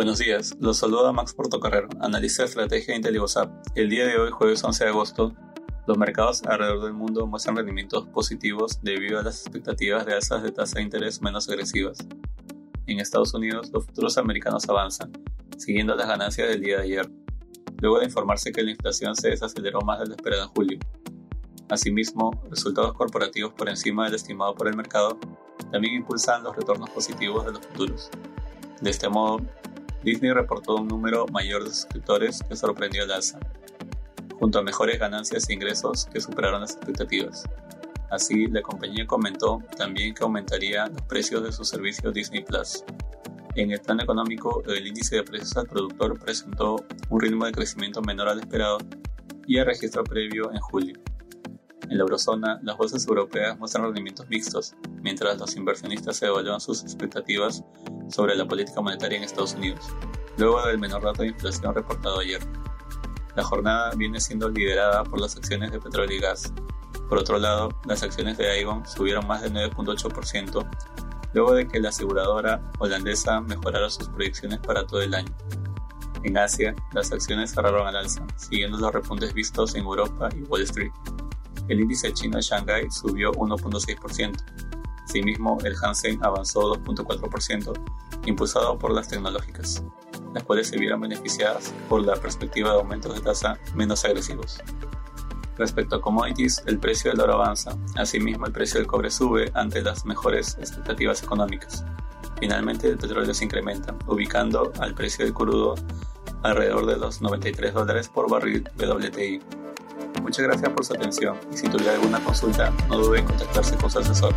Buenos días, los saluda Max Portocarrero, analista de estrategia de IntelliGoSap. El día de hoy, jueves 11 de agosto, los mercados alrededor del mundo muestran rendimientos positivos debido a las expectativas de alzas de tasa de interés menos agresivas. En Estados Unidos, los futuros americanos avanzan, siguiendo las ganancias del día de ayer, luego de informarse que la inflación se desaceleró más de lo esperado en julio. Asimismo, resultados corporativos por encima del estimado por el mercado también impulsan los retornos positivos de los futuros. De este modo, Disney reportó un número mayor de suscriptores que sorprendió al alza, junto a mejores ganancias e ingresos que superaron las expectativas. Así, la compañía comentó también que aumentaría los precios de su servicio Disney Plus. En el plan económico, el índice de precios al productor presentó un ritmo de crecimiento menor al esperado y el registro previo en julio. En la eurozona, las bolsas europeas muestran rendimientos mixtos, mientras los inversionistas evalúan sus expectativas sobre la política monetaria en Estados Unidos, luego del menor dato de inflación reportado ayer. La jornada viene siendo liderada por las acciones de petróleo y gas. Por otro lado, las acciones de Aegon subieron más del 9.8%, luego de que la aseguradora holandesa mejorara sus proyecciones para todo el año. En Asia, las acciones cerraron al alza, siguiendo los repuntes vistos en Europa y Wall Street. El índice chino de Shanghai subió 1.6%. Asimismo, el Hansen avanzó 2.4%, impulsado por las tecnológicas las cuales se vieron beneficiadas por la perspectiva de aumentos de tasa menos agresivos. Respecto a commodities, el precio del oro avanza, asimismo el precio del cobre sube ante las mejores expectativas económicas. Finalmente el petróleo se incrementa, ubicando al precio del crudo alrededor de los 93 dólares por barril WTI. Muchas gracias por su atención y si tuviera alguna consulta no dude en contactarse con su asesor.